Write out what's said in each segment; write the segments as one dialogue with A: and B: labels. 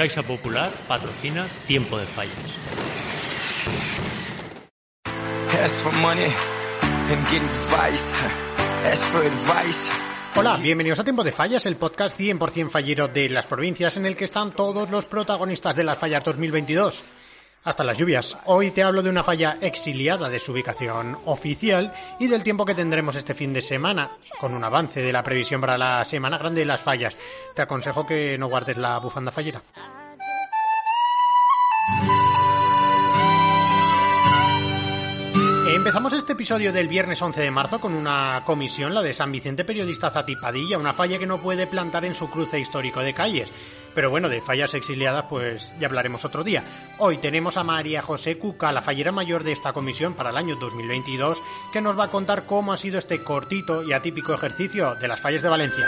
A: Caixa Popular patrocina Tiempo de Fallas.
B: Hola, bienvenidos a Tiempo de Fallas, el podcast 100% fallero de las provincias en el que están todos los protagonistas de las fallas 2022. Hasta las lluvias. Hoy te hablo de una falla exiliada de su ubicación oficial y del tiempo que tendremos este fin de semana, con un avance de la previsión para la Semana Grande de las Fallas. Te aconsejo que no guardes la bufanda fallera. Empezamos este episodio del viernes 11 de marzo con una comisión, la de San Vicente Periodista Zatipadilla, una falla que no puede plantar en su cruce histórico de calles. Pero bueno, de fallas exiliadas pues ya hablaremos otro día. Hoy tenemos a María José Cuca, la fallera mayor de esta comisión para el año 2022, que nos va a contar cómo ha sido este cortito y atípico ejercicio de las fallas de Valencia.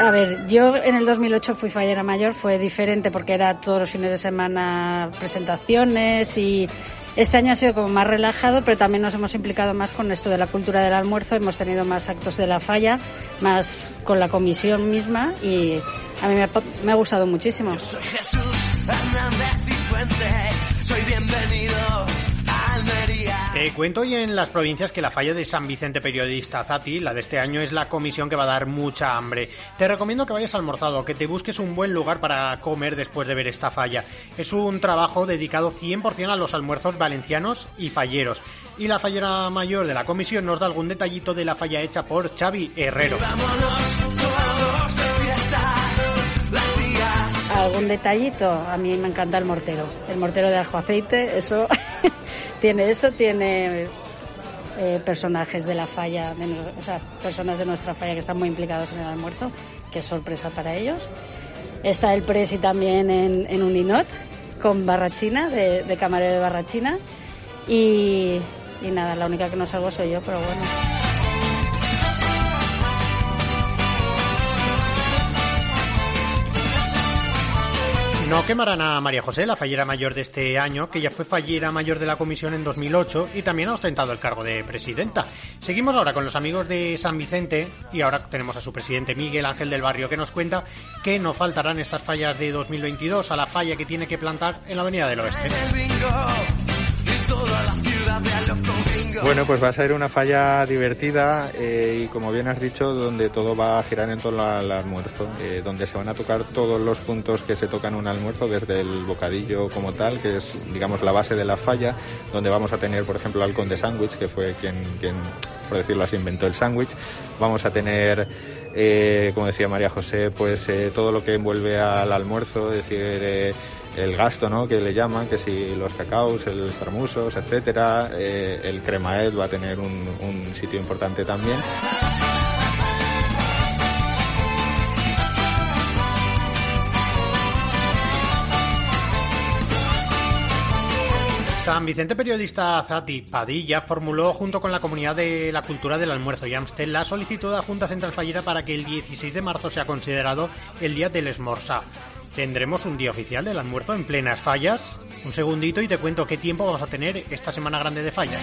C: A ver, yo en el 2008 fui fallera mayor, fue diferente porque era todos los fines de semana presentaciones y este año ha sido como más relajado, pero también nos hemos implicado más con esto de la cultura del almuerzo, hemos tenido más actos de la falla, más con la comisión misma y a mí me ha, me ha gustado muchísimo.
D: Soy Jesús Hernández Cifuentes, soy
B: Te cuento hoy en las provincias que la falla de San Vicente Periodista Zati, la de este año, es la comisión que va a dar mucha hambre. Te recomiendo que vayas almorzado, que te busques un buen lugar para comer después de ver esta falla. Es un trabajo dedicado 100% a los almuerzos valencianos y falleros. Y la fallera mayor de la comisión nos da algún detallito de la falla hecha por Xavi Herrero.
C: Algún detallito, a mí me encanta el mortero, el mortero de ajo aceite, eso tiene eso, tiene eh, personajes de la falla, de o sea, personas de nuestra falla que están muy implicados en el almuerzo, que es sorpresa para ellos. Está el presi también en, en un inot con barrachina, de, de camarero de barrachina. Y, y nada, la única que no salgo soy yo, pero bueno.
B: No quemarán a María José, la fallera mayor de este año, que ya fue fallera mayor de la comisión en 2008 y también ha ostentado el cargo de presidenta. Seguimos ahora con los amigos de San Vicente y ahora tenemos a su presidente Miguel Ángel del Barrio que nos cuenta que no faltarán estas fallas de 2022 a la falla que tiene que plantar en la Avenida del Oeste.
E: Bueno, pues va a ser una falla divertida eh, y como bien has dicho, donde todo va a girar en torno al almuerzo, eh, donde se van a tocar todos los puntos que se tocan en un almuerzo, desde el bocadillo como tal, que es, digamos, la base de la falla, donde vamos a tener, por ejemplo, al conde sándwich, que fue quien, quien, por decirlo así, inventó el sándwich. Vamos a tener, eh, como decía María José, pues eh, todo lo que envuelve al almuerzo, es decir, eh, el gasto, ¿no? Que le llaman, que si los cacaos, los zarmusos, etcétera. Eh, el cremaed va a tener un sitio importante también.
B: San Vicente Periodista Zati Padilla formuló junto con la comunidad de la cultura del almuerzo y Amstel la solicitud a Junta Central Fallera para que el 16 de marzo sea considerado el día del esmorzá. Tendremos un día oficial del almuerzo en plenas fallas. Un segundito y te cuento qué tiempo vamos a tener esta semana grande de fallas.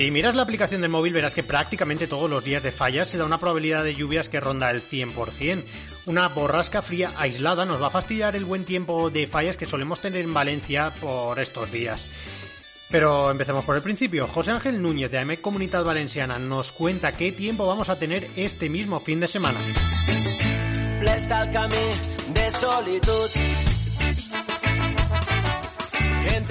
B: Si miras la aplicación del móvil verás que prácticamente todos los días de fallas se da una probabilidad de lluvias que ronda el 100%. Una borrasca fría aislada nos va a fastidiar el buen tiempo de fallas que solemos tener en Valencia por estos días. Pero empecemos por el principio. José Ángel Núñez de AMEC Comunitat Valenciana nos cuenta qué tiempo vamos a tener este mismo fin de semana.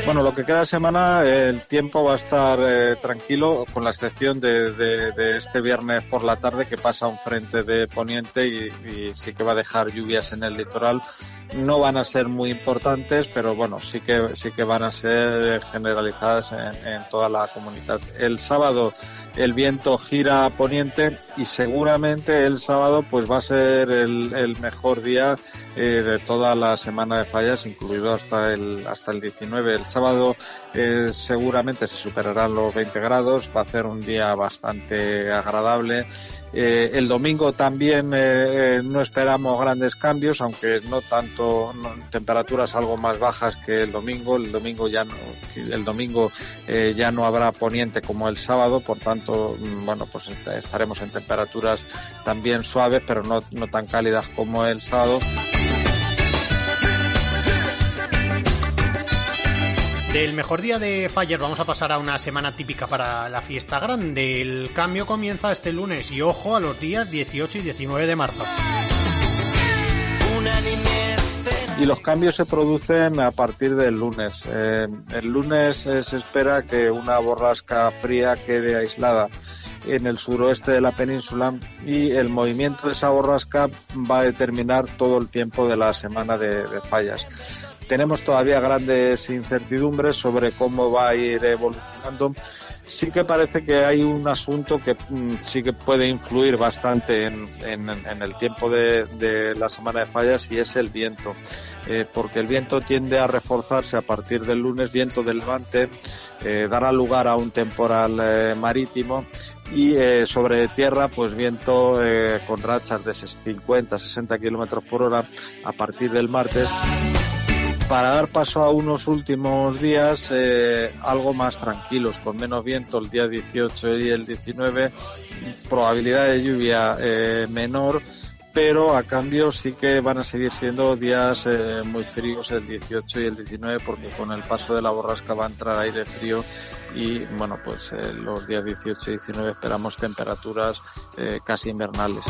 E: Bueno, lo que queda de semana el tiempo va a estar eh, tranquilo, con la excepción de, de, este viernes por la tarde que pasa un frente de poniente y, sí que va a dejar lluvias en el litoral. No van a ser muy importantes, pero bueno, sí que sí que van a ser generalizadas en, toda la comunidad. El sábado el viento gira a poniente y seguramente el sábado pues va a ser el, el mejor día eh, de toda la semana de fallas, incluido hasta el hasta el 19. El sábado eh, seguramente se superarán los 20 grados, va a ser un día bastante agradable. Eh, el domingo también eh, no esperamos grandes cambios, aunque no tanto temperaturas algo más bajas que el domingo. El domingo ya no, el domingo ya no habrá poniente como el sábado, por tanto, bueno, pues estaremos en temperaturas también suaves, pero no, no tan cálidas como el sábado.
B: Del mejor día de Fallas vamos a pasar a una semana típica para la fiesta grande. El cambio comienza este lunes y ojo a los días 18 y 19 de marzo.
E: Y los cambios se producen a partir del lunes. Eh, el lunes eh, se espera que una borrasca fría quede aislada en el suroeste de la península y el movimiento de esa borrasca va a determinar todo el tiempo de la semana de fallas tenemos todavía grandes incertidumbres sobre cómo va a ir evolucionando. Sí que parece que hay un asunto que mm, sí que puede influir bastante en, el tiempo de, la semana de fallas y es el viento, eh, porque el viento tiende a reforzarse a partir del lunes, viento del levante, eh, dará lugar a un temporal eh, marítimo y sobre tierra pues viento con rachas de 50 60 kilómetros por hora a partir del martes para dar paso a unos últimos días eh, algo más tranquilos, con menos viento el día 18 y el 19, probabilidad de lluvia eh, menor, pero a cambio sí que van a seguir siendo días eh, muy fríos el 18 y el 19 porque con el paso de la borrasca va a entrar aire frío y bueno pues los días 18 y 19 esperamos temperaturas casi invernales.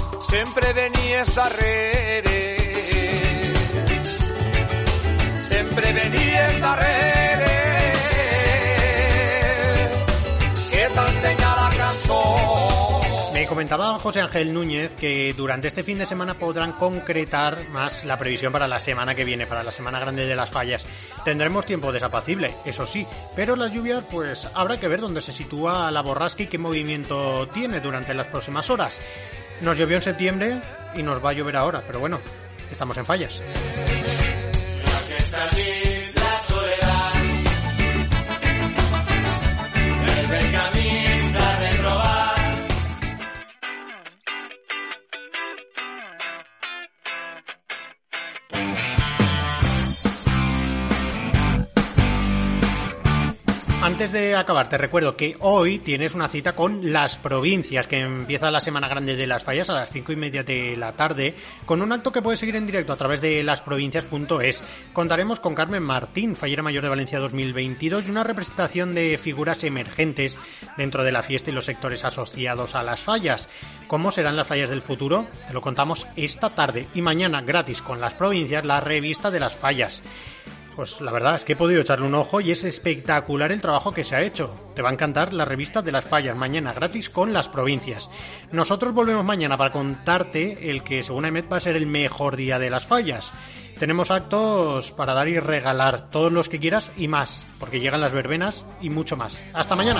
B: Me comentaba José Ángel Núñez que durante este fin de semana podrán concretar más la previsión para la semana que viene, para la semana grande de las fallas. Tendremos tiempo desapacible, eso sí, pero las lluvias pues habrá que ver dónde se sitúa la borrasca y qué movimiento tiene durante las próximas horas. Nos llovió en septiembre y nos va a llover ahora, pero bueno, estamos en fallas. Antes de acabar, te recuerdo que hoy tienes una cita con las provincias, que empieza la semana grande de las fallas a las cinco y media de la tarde, con un acto que puedes seguir en directo a través de lasprovincias.es. Contaremos con Carmen Martín, fallera mayor de Valencia 2022, y una representación de figuras emergentes dentro de la fiesta y los sectores asociados a las fallas. ¿Cómo serán las fallas del futuro? Te lo contamos esta tarde y mañana gratis con las provincias, la revista de las fallas pues la verdad es que he podido echarle un ojo y es espectacular el trabajo que se ha hecho. Te va a encantar la revista de las fallas, mañana gratis con las provincias. Nosotros volvemos mañana para contarte el que según Emet va a ser el mejor día de las fallas. Tenemos actos para dar y regalar todos los que quieras y más, porque llegan las verbenas y mucho más. Hasta mañana.